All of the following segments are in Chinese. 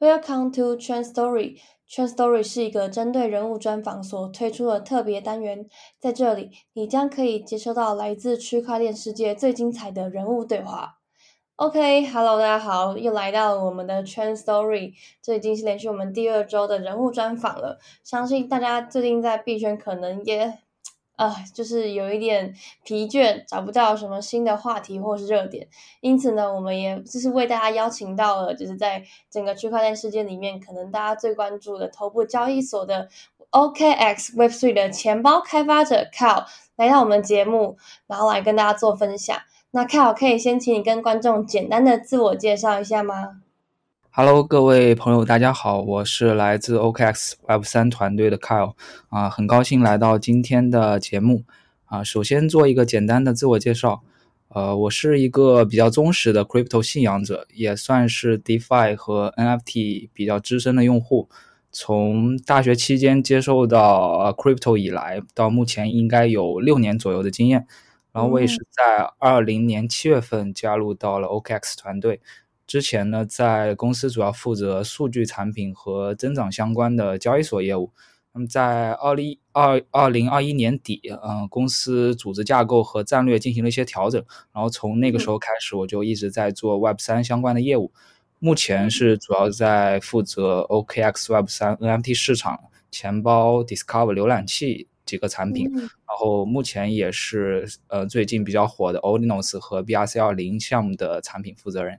Welcome to Trend Story。Trend Story 是一个针对人物专访所推出的特别单元，在这里你将可以接收到来自区块链世界最精彩的人物对话。OK，Hello，大家好，又来到我们的 Trend Story，这已经是连续我们第二周的人物专访了。相信大家最近在币圈可能也。啊，就是有一点疲倦，找不到什么新的话题或是热点，因此呢，我们也就是为大家邀请到了，就是在整个区块链世界里面，可能大家最关注的头部交易所的 OKX Web3 的钱包开发者 Kyle 来到我们节目，然后来跟大家做分享。那 Kyle 可以先请你跟观众简单的自我介绍一下吗？Hello，各位朋友，大家好，我是来自 OKX Web 三团队的 Kyle，啊，很高兴来到今天的节目，啊，首先做一个简单的自我介绍，呃，我是一个比较忠实的 Crypto 信仰者，也算是 DeFi 和 NFT 比较资深的用户，从大学期间接受到 Crypto 以来，到目前应该有六年左右的经验，然后我也是在二零年七月份加入到了 OKX 团队。之前呢，在公司主要负责数据产品和增长相关的交易所业务。那么在二零二二零二一年底，嗯，公司组织架构和战略进行了一些调整，然后从那个时候开始，我就一直在做 Web 三相关的业务。目前是主要在负责 OKX Web 三 NFT 市场、钱包、Discover 浏览器几个产品。然后目前也是呃最近比较火的 Odinos 和 BRC 二零项目的产品负责人。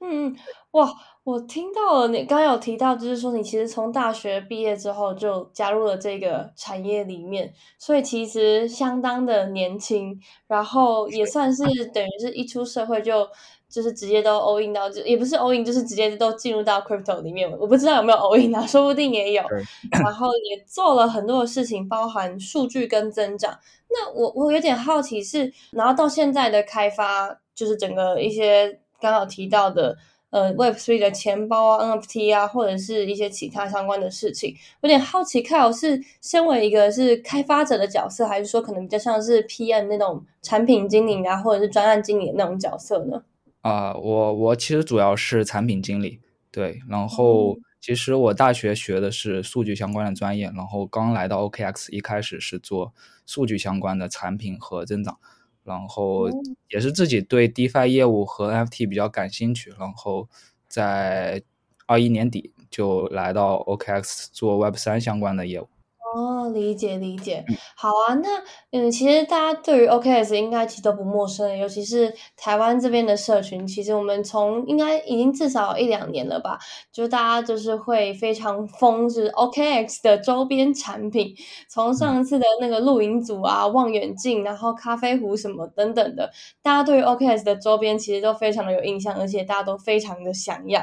嗯，哇！我听到了，你刚刚有提到，就是说你其实从大学毕业之后就加入了这个产业里面，所以其实相当的年轻，然后也算是等于是一出社会就就是直接都 all in 到，就也不是 all in，就是直接都进入到 crypto 里面。我不知道有没有 all in 啊，说不定也有。然后也做了很多的事情，包含数据跟增长。那我我有点好奇是，然后到现在的开发，就是整个一些。刚好提到的，呃，Web3 的钱包啊、NFT 啊，或者是一些其他相关的事情，有点好奇，Kyle 是身为一个是开发者的角色，还是说可能比较像是 PM 那种产品经理啊，或者是专案经理的那种角色呢？啊，我我其实主要是产品经理，对，然后其实我大学学的是数据相关的专业，然后刚来到 OKX，一开始是做数据相关的产品和增长。然后也是自己对 DeFi 业务和 NFT 比较感兴趣，然后在二一年底就来到 OKX 做 Web 三相关的业务。哦，理解理解，好啊。那嗯，其实大家对于 OKS 应该其实都不陌生，尤其是台湾这边的社群，其实我们从应该已经至少一两年了吧，就大家就是会非常疯，就是 OKX 的周边产品，从上次的那个露营组啊、望远镜，然后咖啡壶什么等等的，大家对于 OKS 的周边其实都非常的有印象，而且大家都非常的想要。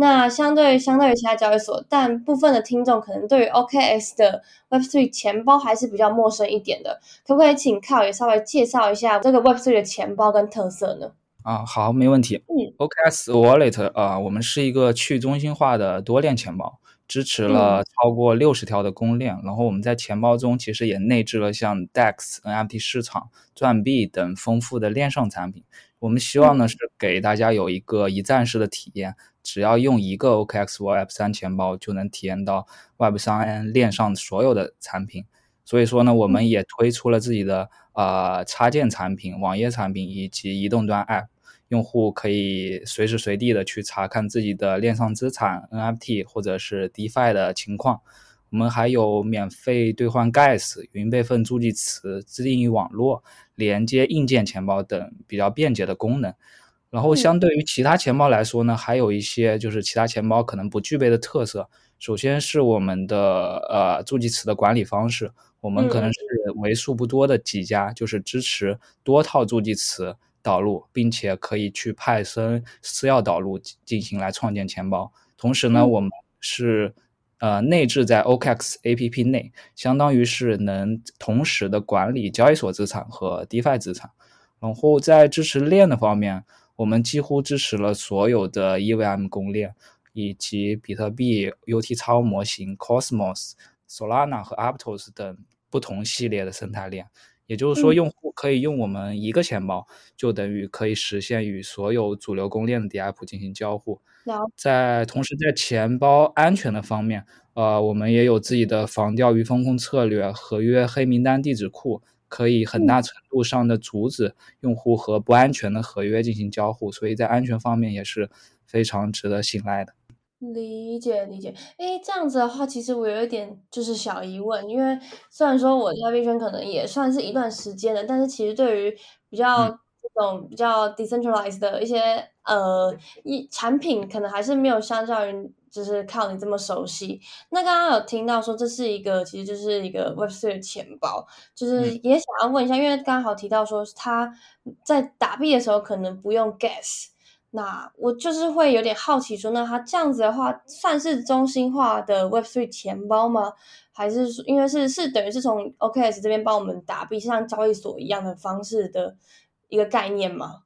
那相对相对于其他交易所，但部分的听众可能对于 OKS 的 Web3 钱包还是比较陌生一点的，可不可以请 Kyle 也稍微介绍一下这个 Web3 的钱包跟特色呢？啊，好，没问题。嗯，OKS Wallet 啊，我们是一个去中心化的多链钱包，支持了超过六十条的公链。然后我们在钱包中其实也内置了像 DEX、NFT 市场、钻币等丰富的链上产品。我们希望呢是给大家有一个一站式的体验。只要用一个 OKX Web 三钱包，就能体验到 Web 三链上所有的产品。所以说呢，我们也推出了自己的呃插件产品、网页产品以及移动端 App，用户可以随时随地的去查看自己的链上资产、NFT 或者是 DeFi 的情况。我们还有免费兑换 Gas、云备份助记词、自定义网络、连接硬件钱包等比较便捷的功能。然后，相对于其他钱包来说呢，还有一些就是其他钱包可能不具备的特色。首先是我们的呃助记词的管理方式，我们可能是为数不多的几家就是支持多套助记词导入，并且可以去派生私钥导入进行来创建钱包。同时呢，我们是呃内置在 OKX APP 内，相当于是能同时的管理交易所资产和 DeFi 资产。然后在支持链的方面。我们几乎支持了所有的 EVM 公链，以及比特币 UT 超模型、Cosmos、Solana 和 Aptos 等不同系列的生态链，也就是说，用户可以用我们一个钱包，就等于可以实现与所有主流公链的 DApp 进行交互。在同时，在钱包安全的方面，呃，我们也有自己的防钓鱼风控策略，合约黑名单地址库，可以很大程度上的阻止用户和不安全的合约进行交互，所以在安全方面也是非常值得信赖的。理解理解，诶，这样子的话，其实我有一点就是小疑问，因为虽然说我在币圈可能也算是一段时间了，但是其实对于比较这种比较 decentralized 的一些呃一产品，可能还是没有相较于就是靠你这么熟悉。那刚刚有听到说这是一个其实就是一个 Web3 的钱包，就是也想要问一下，因为刚好提到说他在打币的时候可能不用 Gas。那我就是会有点好奇，说那它这样子的话，算是中心化的 Web3 钱包吗？还是因为是是等于是从 OKS 这边帮我们打币，像交易所一样的方式的一个概念吗？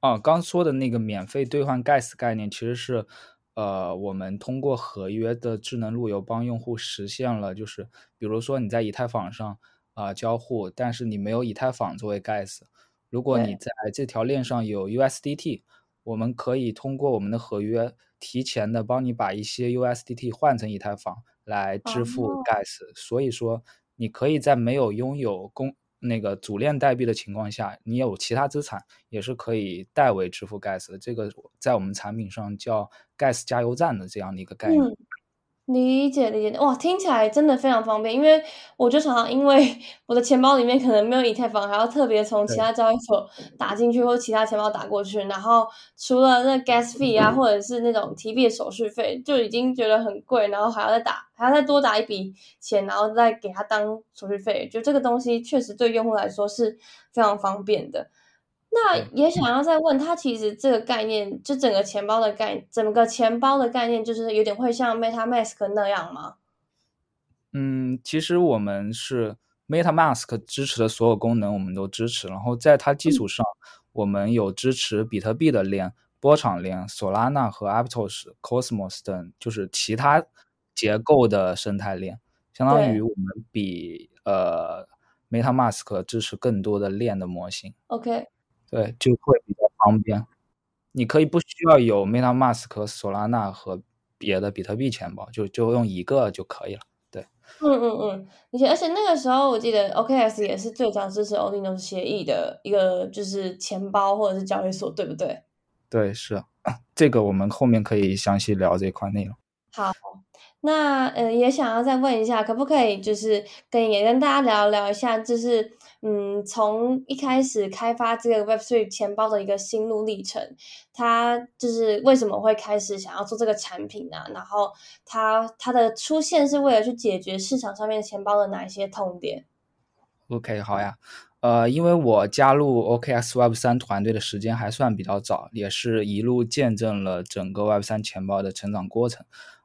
哦，刚说的那个免费兑换 Gas 概念，其实是呃，我们通过合约的智能路由帮用户实现了，就是比如说你在以太坊上啊交互，但是你没有以太坊作为 Gas，如果你在这条链上有 USDT。我们可以通过我们的合约提前的帮你把一些 USDT 换成以太坊来支付 Gas，所以说你可以在没有拥有公那个主链代币的情况下，你有其他资产也是可以代为支付 Gas 的。这个在我们产品上叫 Gas 加油站的这样的一个概念。理解理解，哇，听起来真的非常方便。因为我就常常因为我的钱包里面可能没有以太坊，还要特别从其他交易所打进去，或其他钱包打过去。然后除了那 gas fee 啊，或者是那种提币手续费，就已经觉得很贵，然后还要再打，还要再多打一笔钱，然后再给他当手续费。就这个东西确实对用户来说是非常方便的。那也想要再问他，其实这个概念，就整个钱包的概，整个钱包的概念，就是有点会像 MetaMask 那样吗？嗯，其实我们是 MetaMask 支持的所有功能，我们都支持。然后在它基础上，我们有支持比特币的链、波场链、Solana 和 Aptos、Cosmos 等，就是其他结构的生态链。相当于我们比呃 MetaMask 支持更多的链的模型。OK。对，就会比较方便。你可以不需要有 MetaMask、Solana 和别的比特币钱包，就就用一个就可以了。对，嗯嗯嗯，而且而且那个时候我记得 OKS 也是最早支持 Ordinals 协议的一个就是钱包或者是交易所，对不对？对，是 这个，我们后面可以详细聊这块内容。好，那呃也想要再问一下，可不可以就是跟也跟大家聊聊一下，就是。嗯，从一开始开发这个 Web3 钱包的一个心路历程，它就是为什么会开始想要做这个产品呢？然后它它的出现是为了去解决市场上面钱包的哪一些痛点？OK，好呀，呃，因为我加入 OKS Web3 团队的时间还算比较早，也是一路见证了整个 Web3 钱包的成长过程。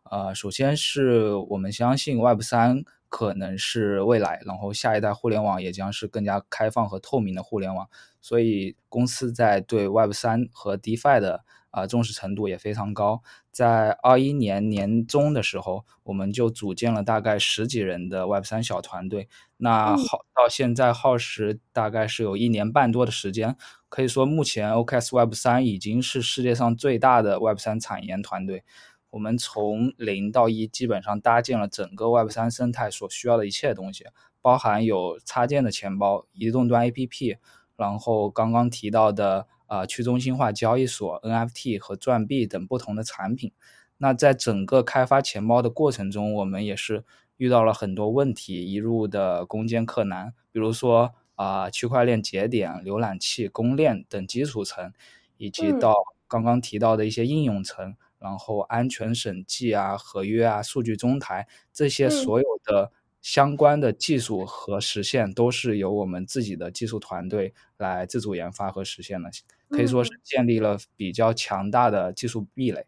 呃，首先是我们相信 Web3。可能是未来，然后下一代互联网也将是更加开放和透明的互联网，所以公司在对 Web 三和 DeFi 的啊重视程度也非常高。在二一年年中的时候，我们就组建了大概十几人的 Web 三小团队，那耗到现在耗时大概是有一年半多的时间，可以说目前 OKS Web 三已经是世界上最大的 Web 三产研团队。我们从零到一，基本上搭建了整个 Web 三生态所需要的一切东西，包含有插件的钱包、移动端 APP，然后刚刚提到的呃去中心化交易所、NFT 和钻币等不同的产品。那在整个开发钱包的过程中，我们也是遇到了很多问题，一路的攻坚克难，比如说啊区块链节点、浏览器、公链等基础层，以及到刚刚提到的一些应用层。然后安全审计啊、合约啊、数据中台这些所有的相关的技术和实现，都是由我们自己的技术团队来自主研发和实现的，可以说是建立了比较强大的技术壁垒。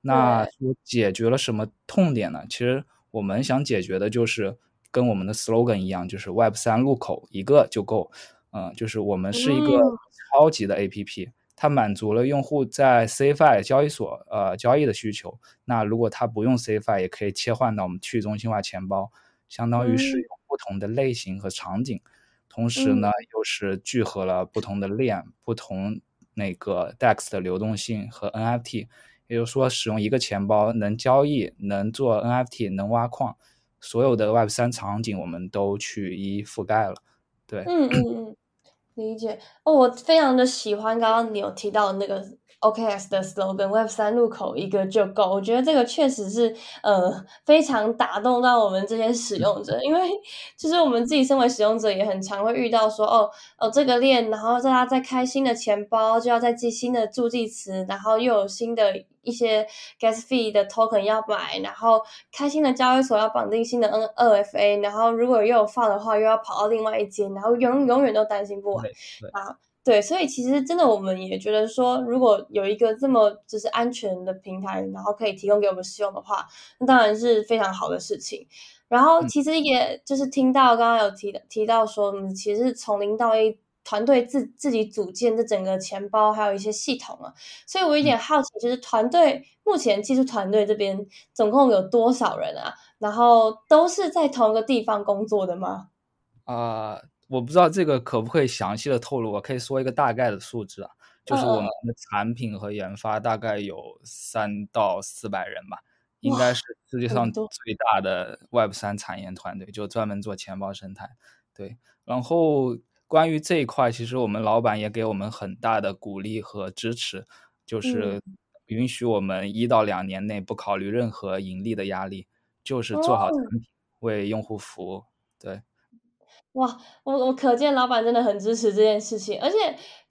那解决了什么痛点呢？其实我们想解决的就是跟我们的 slogan 一样，就是 Web 三入口一个就够。嗯，就是我们是一个超级的 APP。它满足了用户在 CFI 交易所呃交易的需求。那如果他不用 CFI，也可以切换到我们去中心化钱包，相当于是有不同的类型和场景。同时呢又是聚合了不同的链、不同那个 DEX 的流动性和 NFT，也就是说，使用一个钱包能交易、能做 NFT、能挖矿，所有的 Web 三场景我们都去一一覆盖了。对，嗯嗯嗯，理解。哦，我非常的喜欢刚刚你有提到的那个。OKS 的 slogan Web 三入口一个就够，我觉得这个确实是呃非常打动到我们这些使用者，因为就是我们自己身为使用者也很常会遇到说哦哦这个链，然后大家在开新的钱包就要再记新的助记词，然后又有新的一些 gas fee 的 token 要买，然后开新的交易所要绑定新的 N 二 FA，然后如果又有放的话又要跑到另外一间，然后永永远都担心不完。啊。对，所以其实真的，我们也觉得说，如果有一个这么就是安全的平台，然后可以提供给我们使用的话，那当然是非常好的事情。然后其实也就是听到刚刚有提提到说，我们其实从零到一团队自自己组建这整个钱包，还有一些系统啊。所以我有点好奇，就是团队目前技术团队这边总共有多少人啊？然后都是在同一个地方工作的吗？啊。我不知道这个可不可以详细的透露，我可以说一个大概的数字啊，就是我们的产品和研发大概有三到四百人吧，应该是世界上最大的 Web 三产业团队，就专门做钱包生态。对，然后关于这一块，其实我们老板也给我们很大的鼓励和支持，就是允许我们一到两年内不考虑任何盈利的压力，就是做好产品，为用户服务。对。哇，我我可见老板真的很支持这件事情，而且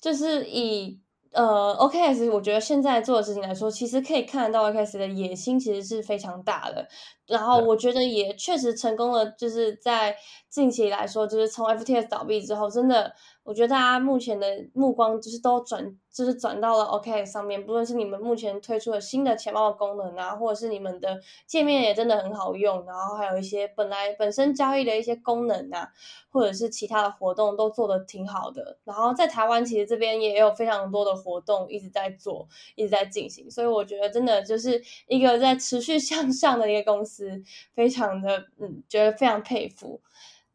就是以呃 OKS，我觉得现在做的事情来说，其实可以看得到 OKS 的野心其实是非常大的。然后我觉得也确实成功了，就是在近期来说，就是从 FTS 倒闭之后，真的。我觉得大家目前的目光就是都转，就是转到了 OK 上面。不论是你们目前推出的新的钱包的功能啊，或者是你们的界面也真的很好用，然后还有一些本来本身交易的一些功能啊，或者是其他的活动都做的挺好的。然后在台湾其实这边也有非常多的活动一直在做，一直在进行。所以我觉得真的就是一个在持续向 上的一个公司，非常的嗯，觉得非常佩服。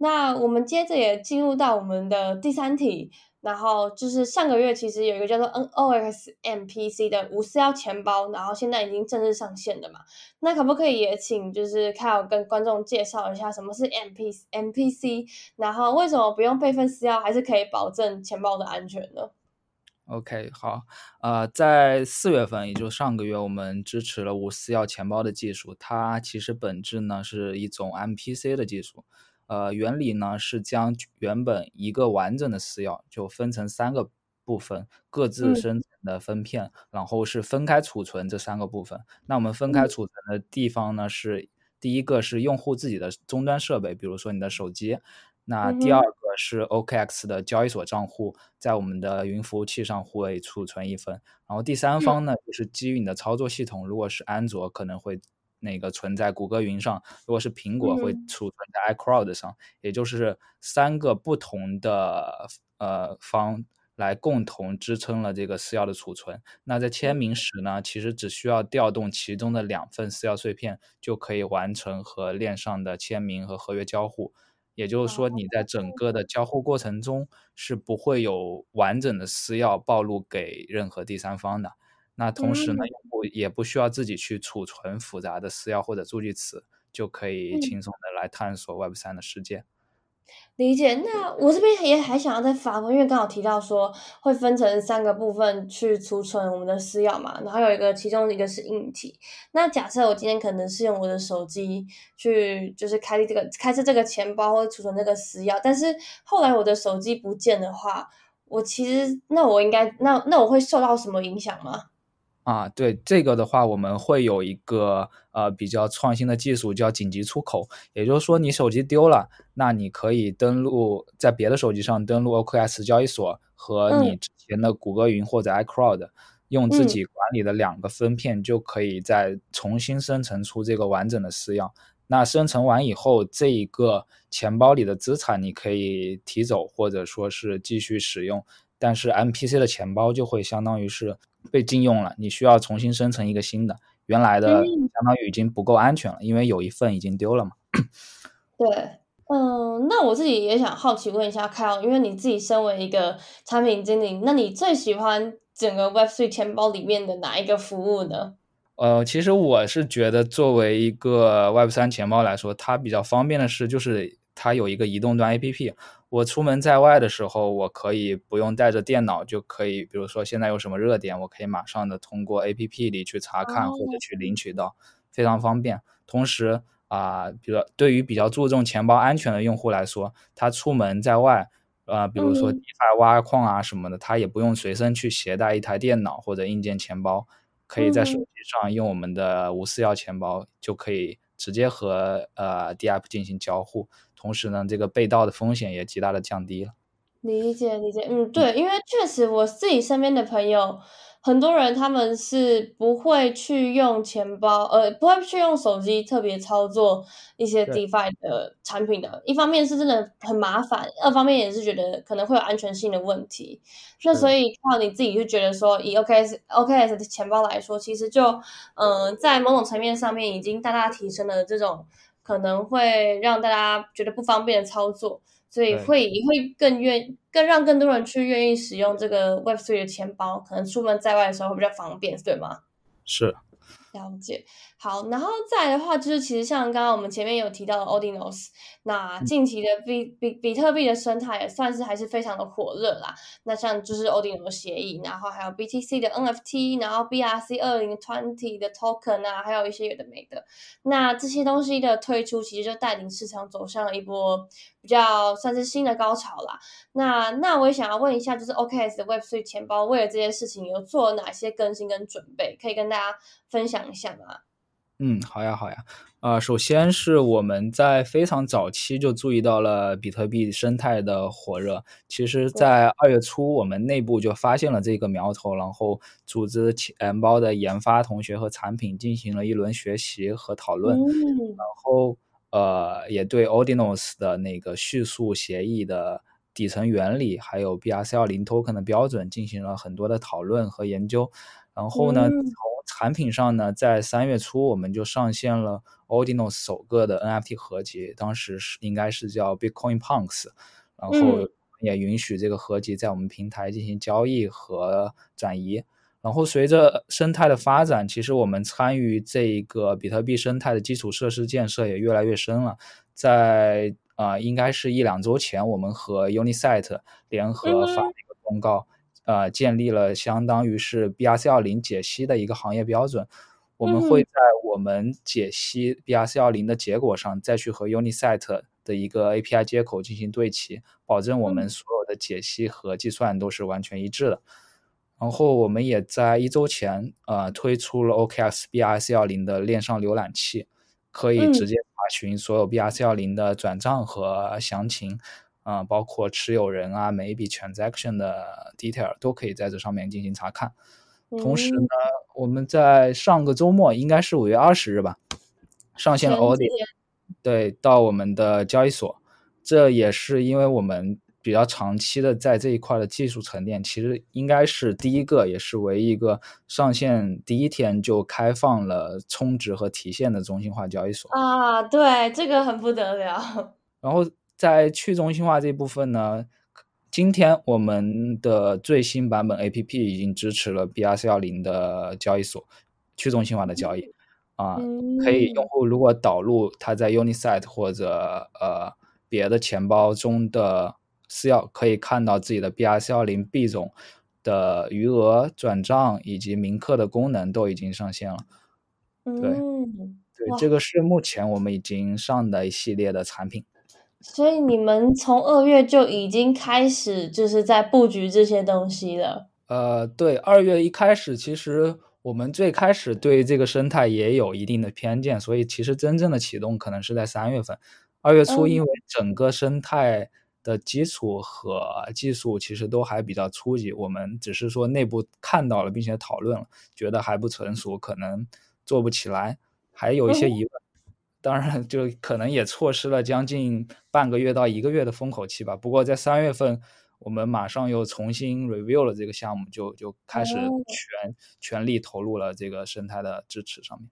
那我们接着也进入到我们的第三题，然后就是上个月其实有一个叫做 NOX MPC 的无私钥钱包，然后现在已经正式上线了嘛？那可不可以也请就是 k y l 跟观众介绍一下什么是 MP MPC，然后为什么不用备份私钥还是可以保证钱包的安全呢？OK，好，呃，在四月份，也就上个月，我们支持了无私钥钱包的技术，它其实本质呢是一种 MPC 的技术。呃，原理呢是将原本一个完整的私钥就分成三个部分，各自生成的分片，然后是分开储存这三个部分。那我们分开储存的地方呢是第一个是用户自己的终端设备，比如说你的手机。那第二个是 OKX 的交易所账户，在我们的云服务器上会储存一份。然后第三方呢就是基于你的操作系统，如果是安卓可能会。那个存在谷歌云上，如果是苹果会储存在 iCloud 上，也就是三个不同的呃方来共同支撑了这个私钥的储存。那在签名时呢，其实只需要调动其中的两份私钥碎片，就可以完成和链上的签名和合约交互。也就是说，你在整个的交互过程中是不会有完整的私钥暴露给任何第三方的。那同时呢，用户也不需要自己去储存复杂的私钥或者助记词，就可以轻松的来探索 Web 三的世界。理解。那我这边也还想要再发问，因为刚好提到说会分成三个部分去储存我们的私钥嘛，然后有一个其中一个是硬体。那假设我今天可能是用我的手机去，就是开这个开设这个钱包或储存这个私钥，但是后来我的手机不见的话，我其实那我应该那那我会受到什么影响吗？啊，对这个的话，我们会有一个呃比较创新的技术，叫紧急出口。也就是说，你手机丢了，那你可以登录在别的手机上登录 OKS 交易所和你之前的谷歌云或者 iCloud，用自己管理的两个分片，就可以再重新生成出这个完整的私钥。那生成完以后，这一个钱包里的资产你可以提走，或者说是继续使用。但是 MPC 的钱包就会相当于是被禁用了，你需要重新生成一个新的，原来的相当于已经不够安全了，因为有一份已经丢了嘛。对，嗯，那我自己也想好奇问一下 Kyle，因为你自己身为一个产品经理，那你最喜欢整个 Web3 钱包里面的哪一个服务呢？呃，其实我是觉得作为一个 Web3 钱包来说，它比较方便的是，就是它有一个移动端 APP。我出门在外的时候，我可以不用带着电脑就可以，比如说现在有什么热点，我可以马上的通过 APP 里去查看或者去领取到，非常方便。同时啊，比如对于比较注重钱包安全的用户来说，他出门在外，呃，比如说 DeFi 挖矿啊什么的，他也不用随身去携带一台电脑或者硬件钱包，可以在手机上用我们的无私钥钱包就可以直接和呃 DApp 进行交互。同时呢，这个被盗的风险也极大的降低了。理解理解，嗯，对，因为确实我自己身边的朋友，很多人他们是不会去用钱包，呃，不会去用手机特别操作一些 DeFi 的产品的。一方面是真的很麻烦，二方面也是觉得可能会有安全性的问题。那所以靠你自己就觉得说，以 OKS OKS 的钱包来说，其实就嗯，在某种层面上面已经大大提升了这种。可能会让大家觉得不方便的操作，所以会也会更愿更让更多人去愿意使用这个 Web Three 的钱包，可能出门在外的时候会比较方便，对吗？是。了解，好，然后再的话，就是其实像刚刚我们前面有提到的 Odinos，那近期的比比比特币的生态也算是还是非常的火热啦。那像就是 Odinos 协议，然后还有 BTC 的 NFT，然后 BRC 二零 twenty 的 token 啊，还有一些有的没的。那这些东西的推出，其实就带领市场走向了一波。比较算是新的高潮啦。那那我也想要问一下，就是 OKS 的 Web3 钱包为了这件事情有做哪些更新跟准备，可以跟大家分享一下吗？嗯，好呀，好呀。呃，首先是我们在非常早期就注意到了比特币生态的火热。其实，在二月初，我们内部就发现了这个苗头，然后组织钱包的研发同学和产品进行了一轮学习和讨论，然后。呃，也对 Odinos 的那个叙述协议的底层原理，还有 BRC 二零 token 的标准进行了很多的讨论和研究。然后呢，从产品上呢，在三月初我们就上线了 Odinos 首个的 NFT 合集，当时是应该是叫 Bitcoin Punks，然后也允许这个合集在我们平台进行交易和转移。然后随着生态的发展，其实我们参与这个比特币生态的基础设施建设也越来越深了。在啊，应该是一两周前，我们和 Unisat 联合发了一个公告，呃，建立了相当于是 BRC20 解析的一个行业标准。我们会在我们解析 BRC20 的结果上，再去和 Unisat 的一个 API 接口进行对齐，保证我们所有的解析和计算都是完全一致的。然后我们也在一周前，呃，推出了 OKS BRC 幺零的链上浏览器，可以直接查询所有 BRC 幺零的转账和详情，啊，包括持有人啊，每一笔 transaction 的 detail 都可以在这上面进行查看。同时呢，我们在上个周末，应该是五月二十日吧，上线了 Audit，对，到我们的交易所，这也是因为我们。比较长期的在这一块的技术沉淀，其实应该是第一个，也是唯一一个上线第一天就开放了充值和提现的中心化交易所啊！对，这个很不得了。然后在去中心化这部分呢，今天我们的最新版本 APP 已经支持了 BRC 幺零的交易所去中心化的交易啊，可以用户如果导入他在 Unisat 或者呃别的钱包中的。私钥可以看到自己的 BRC 幺零币种的余额转账以及铭刻的功能都已经上线了。对，对，这个是目前我们已经上的一系列的产品。所以你们从二月就已经开始就是在布局这些东西了。呃，对，二月一开始其实我们最开始对这个生态也有一定的偏见，所以其实真正的启动可能是在三月份。二月初因为整个生态。的基础和技术其实都还比较初级，我们只是说内部看到了并且讨论了，觉得还不成熟，可能做不起来，还有一些疑问。当然，就可能也错失了将近半个月到一个月的风口期吧。不过在三月份，我们马上又重新 review 了这个项目，就就开始全全力投入了这个生态的支持上面。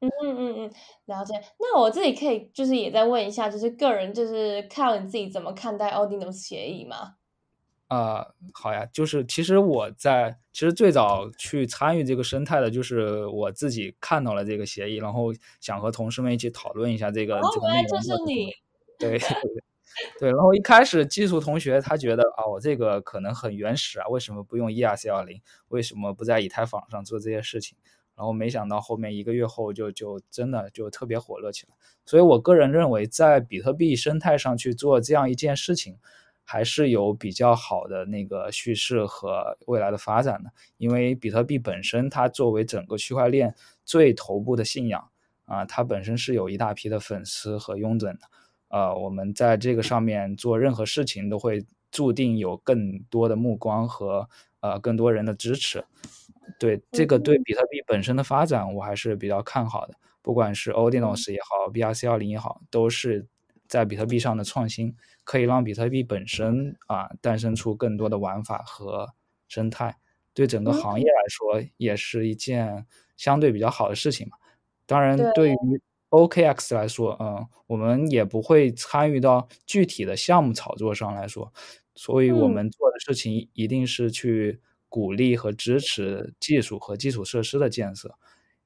嗯，嗯嗯嗯，了解。那我自己可以就是也再问一下，就是个人就是看你自己怎么看待 Ordinals 协议吗？呃，好呀，就是其实我在其实最早去参与这个生态的，就是我自己看到了这个协议，然后想和同事们一起讨论一下这个这个内容。就是你，对 对对。然后一开始技术同学他觉得啊，我这个可能很原始啊，为什么不用 ERC 二零？为什么不在以太坊上做这些事情？然后没想到后面一个月后就就真的就特别火热起来。所以我个人认为，在比特币生态上去做这样一件事情。还是有比较好的那个叙事和未来的发展的，因为比特币本身它作为整个区块链最头部的信仰啊，它本身是有一大批的粉丝和拥趸的，呃，我们在这个上面做任何事情都会注定有更多的目光和呃更多人的支持，对这个对比特币本身的发展我还是比较看好的，不管是 Ordinals 也好，BRC 二零也好，都是。在比特币上的创新，可以让比特币本身啊诞生出更多的玩法和生态，对整个行业来说也是一件相对比较好的事情嘛。当然，对。于 OKX 来说，嗯，我们也不会参与到具体的项目炒作上来说，所以我们做的事情一定是去鼓励和支持技术和基础设施的建设，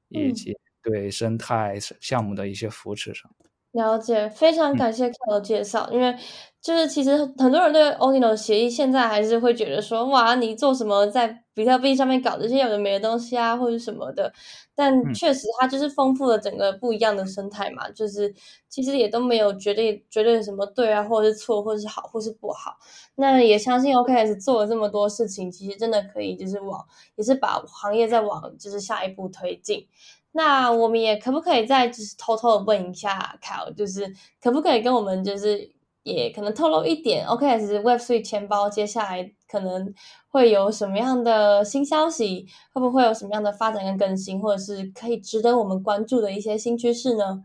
以及对生态项目的一些扶持上。了解，非常感谢 K 的介绍。因为就是其实很多人对 Ordinals 协议现在还是会觉得说，哇，你做什么在比特币上面搞这些有的没的东西啊，或者什么的。但确实，它就是丰富了整个不一样的生态嘛。就是其实也都没有绝对绝对什么对啊，或者是错，或者是好，或是不好。那也相信 OKS 做了这么多事情，其实真的可以就是往，也是把行业再往就是下一步推进。那我们也可不可以再就是偷偷的问一下凯尔，就是可不可以跟我们就是也可能透露一点，OKS Web3 钱包接下来可能会有什么样的新消息？会不会有什么样的发展跟更新，或者是可以值得我们关注的一些新趋势呢？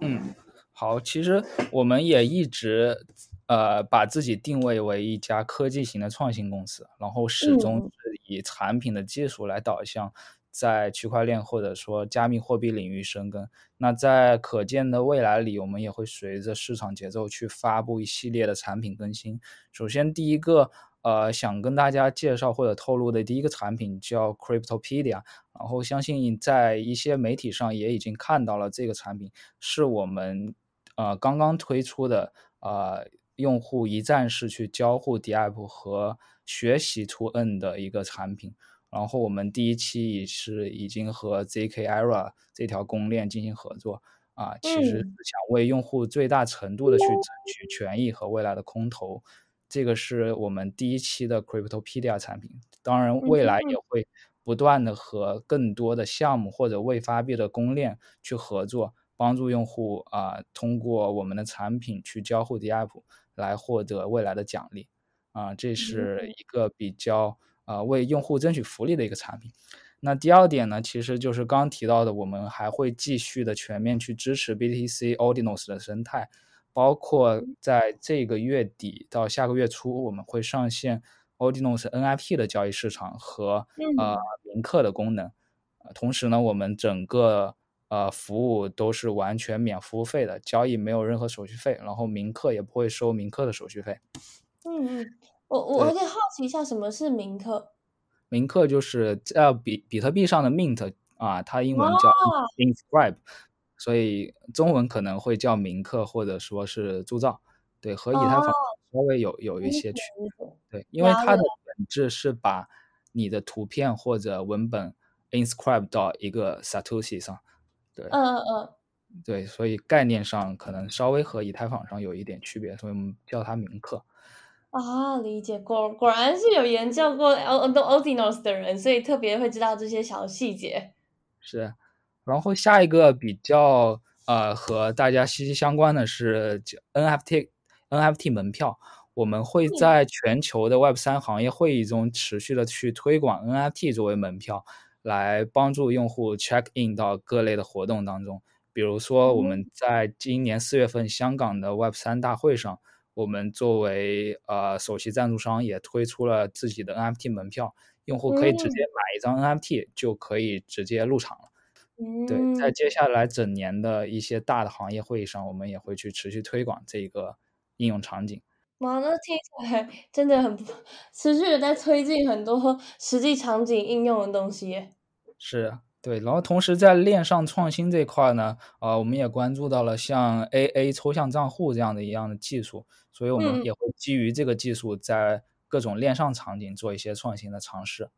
嗯，好，其实我们也一直呃把自己定位为一家科技型的创新公司，然后始终是以产品的技术来导向。在区块链或者说加密货币领域生根，那在可见的未来里，我们也会随着市场节奏去发布一系列的产品更新。首先，第一个，呃，想跟大家介绍或者透露的第一个产品叫 Cryptopedia，然后相信在一些媒体上也已经看到了这个产品，是我们呃刚刚推出的，呃，用户一站式去交互 DApp 和学习 To N 的一个产品。然后我们第一期也是已经和 ZK Era 这条公链进行合作啊，其实是想为用户最大程度的去争取权益和未来的空投，这个是我们第一期的 Cryptopedia 产品。当然，未来也会不断的和更多的项目或者未发币的公链去合作，帮助用户啊通过我们的产品去交互 DApp 来获得未来的奖励啊，这是一个比较。啊，为用户争取福利的一个产品。那第二点呢，其实就是刚刚提到的，我们还会继续的全面去支持 BTC Ordinals 的生态，包括在这个月底到下个月初，我们会上线 Ordinals NIP 的交易市场和呃铭刻的功能。同时呢，我们整个呃服务都是完全免服务费的，交易没有任何手续费，然后铭刻也不会收铭刻的手续费。嗯嗯。我我有点好奇一下，什么是铭刻？铭刻就是在比比特币上的 mint 啊，它英文叫 inscribe，所以中文可能会叫铭刻或者说是铸造。对，和以太坊稍微有有一些区别。对，因为它的本质是把你的图片或者文本 inscribe 到一个 satoshi 上。对，嗯嗯嗯。对，所以概念上可能稍微和以太坊上有一点区别，所以我们叫它铭刻。啊，理解果果然是有研究过 O Ordinals 的人，所以特别会知道这些小细节。是，然后下一个比较呃和大家息息相关的是 NFT NFT 门票，我们会在全球的 Web 三行业会议中持续的去推广 NFT 作为门票，来帮助用户 check in 到各类的活动当中。比如说我们在今年四月份香港的 Web 三大会上。我们作为呃首席赞助商，也推出了自己的 NFT 门票，用户可以直接买一张 NFT 就可以直接入场了。对，在嗯，接下来整年的一些大的行业会议上，我们也会去持续推广这个应用场景。哇，那听起来真的很不持续的在推进很多实际场景应用的东西耶。是，对。然后同时在链上创新这块呢，啊，我们也关注到了像 AA 抽象账户这样的一样的技术，所以我们嗯。也会基于这个技术，在各种链上场景做一些创新的尝试。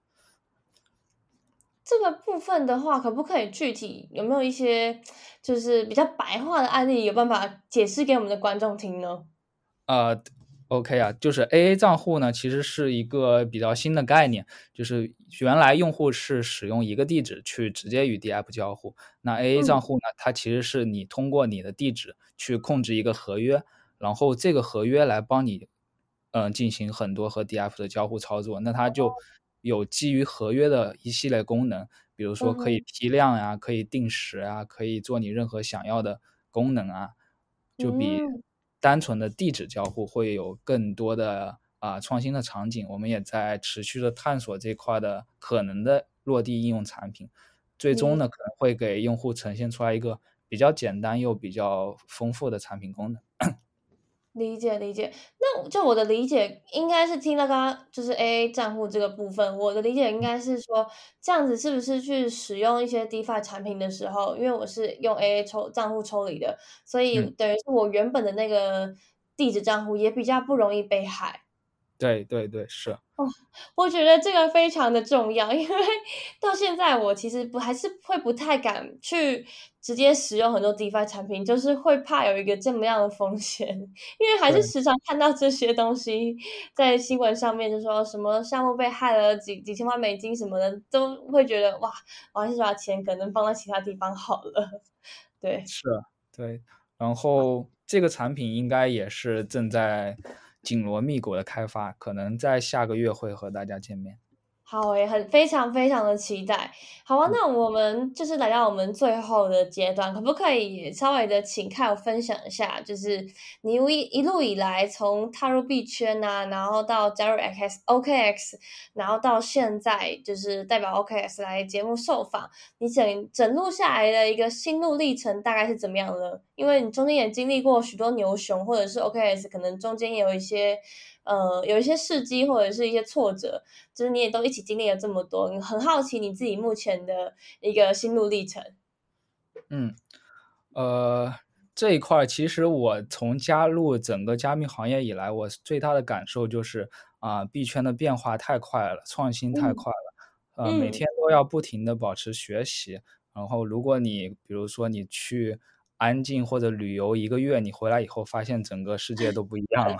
这个部分的话，可不可以具体有没有一些就是比较白话的案例，有办法解释给我们的观众听呢？呃，OK 啊，就是 AA 账户呢，其实是一个比较新的概念，就是原来用户是使用一个地址去直接与 DApp 交互，那 AA 账嗯。户呢，它其实是你通过你的地址去控制一个合约，然后这个合约来帮你，嗯，进行很多和 DApp 的交互操作，那它就哦。有基于合约的一系列功能，比如说可以。批量呀，可以定时啊，可以做你任何想要的功能啊，就比嗯。单纯的地址交互会有更多的，啊，创新的场景。我们也在持续的探索这块的可能的落地应用产品，最终呢，可能会给用户呈现出来一个比较简单又比较丰富的产品功能。理解理解，那就我的理解应该是听到刚刚就是 AA 账户这个部分，我的理解应该是说，这样子是不是去使用一些 DeFi 产品的时候，因为我是用 AA 抽账户抽离的，所以嗯。等于是我原本的那个地址账户也比较不容易被害。对对对，是。哦，我觉得这个非常的重要，因为到现在我其实不还是会不太敢去直接使用很多 DeFi 产品，就是会怕有一个这么样的风险。因为还是对。时常看到这些东西在新闻上面，就说什么项目被害了几几千万美金什么的，都会觉得，哇，我还是把钱可能放在其他地方好了，对。是，对。然后这个产品应该也是正在紧锣密鼓的开发，可能在下个月会和大家见面。好诶，很非常非常的期待。好啊，嗯。那我们就是来到我们最后的阶段，可不可以稍微的请 Kyle 分享一下，就是你一一路以来从踏入币圈啊，然后到加入 X OKX，然后到现在就是代表 OKX 来节目受访，你整整路下来的一个心路历程大概是怎么样的？因为你中间也经历过许多牛熊，或者是 OKX 可能中间也有一些呃，有一些事迹或者是一些挫折，就是你也都一起经历了这么多，你很好奇你自己目前的一个心路历程。嗯，呃，这一块儿其实我从加入整个加密行业以来，我最大的感受就是，啊，币圈的变化太快了，创新太嗯。快了，呃，每嗯。天都要不停的保持学习。然后如果你比如说你去安静或者旅游一个月，你回来以后发现整个世界都不一样了，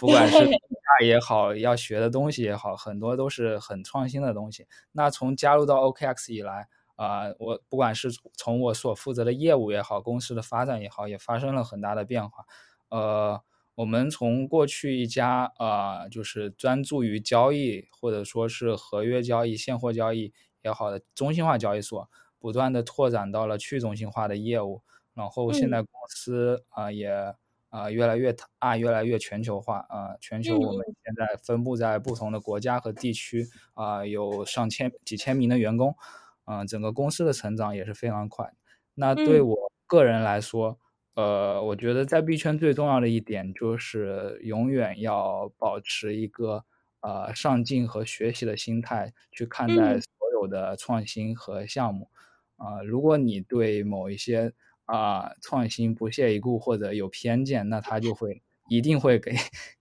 不管是 对。也好，要学的东西也好，很多都是很创新的东西。那从加入到 OKX 以来，啊，我不管是从我所负责的业务也好，公司的发展也好，也发生了很大的变化。呃，我们从过去一家，呃，就是专注于交易，或者说是合约交易、现货交易也好的中心化交易所，不断的拓展到了去中心化的业务。然后现嗯。在公司，啊，也，啊，越来越大，越来越全球化，啊，全嗯球我们嗯。现在分布在不同的国家和地区，啊，有上千几千名的员工，啊，整个公司的成长也是非常快。那对嗯。我个人来说，呃，我觉得在币圈最重要的一点就是永远要保持一个，呃，上进和学习的心态，去看待嗯。所有的创新和项目。啊，如果你对某一些，啊，创新不屑一顾或者有偏见，那他就会 一定会给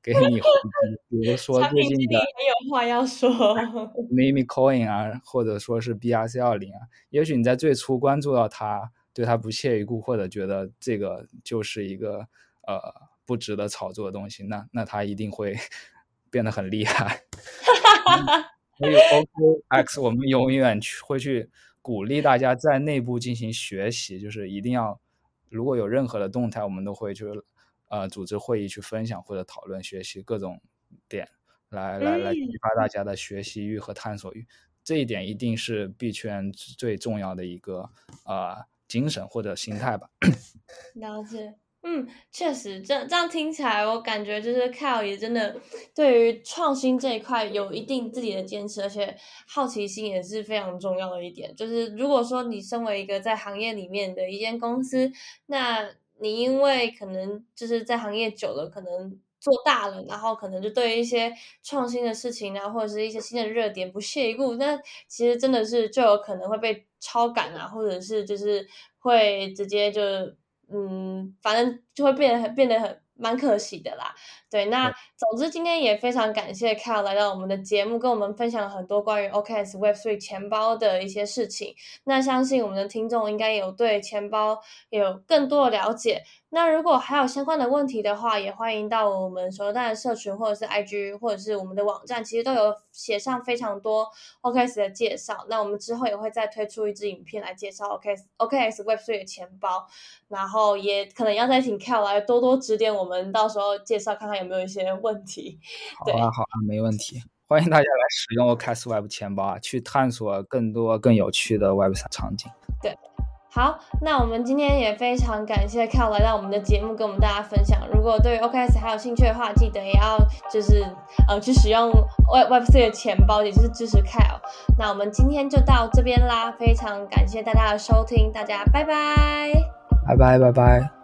给你回击。比如说最近的很有话要说。Meme Coin 啊，或者说是 BRC 二零啊，也许你在最初关注到他，对他不屑一顾，或者觉得这个就是一个，呃，不值得炒作的东西，那那他一定会 变得很厉害。所以 OKX 我们永远去会去鼓励大家在内部进行学习，就是一定要如果有任何的动态，我们都会就是呃，组织会议去分享或者讨论学习各种点，来来来激嗯。发大家的学习欲和探索欲。这一点一定是币圈最重要的一个，呃，精神或者心态吧。了解。嗯，确实，这这样听起来，我感觉就是 Kyle 也真的对于创新这一块有一定自己的坚持，而且好奇心也是非常重要的一点。就是如果说你身为一个在行业里面的一间公司，那你因为可能就是在行业久了，可能做大了，然后可能就对一些创新的事情啊，或者是一些新的热点不屑一顾，那其实真的是就有可能会被超赶啊，或者是就是会直接就。嗯，反正就会变得很变得很蛮可惜的啦。对，那总之今天也非常感谢 Cal 来到我们的节目，跟我们分享了很多关于 OKS Web3 钱包的一些事情。那相信我们的听众应该有对钱包有更多的了解。那如果还有相关的问题的话，也欢迎到我们手段的社群，或者是 IG，或者是我们的网站，其实都有写上非常多 OKS 的介绍。那我们之后也会再推出一支影片来介绍 OKS OKS Web3 的钱包，然后也可能要再请 Cal 来多多指点我们，到时候介绍看看有没有一些问题。好啊，好啊，没问题。欢迎大家来使用 OKS Web 钱包啊，去探索更多更有趣的 Web3 场景。对。好，那我们今天也非常感谢 k a l 来到我们的节目，跟我们大家分享。如果对 OKS 还有兴趣的话，记得也要就是呃去使用 Web Web 3的钱包，也就是支持 k a l。那我们今天就到这边啦，非常感谢大家的收听，大家拜拜，拜拜拜拜。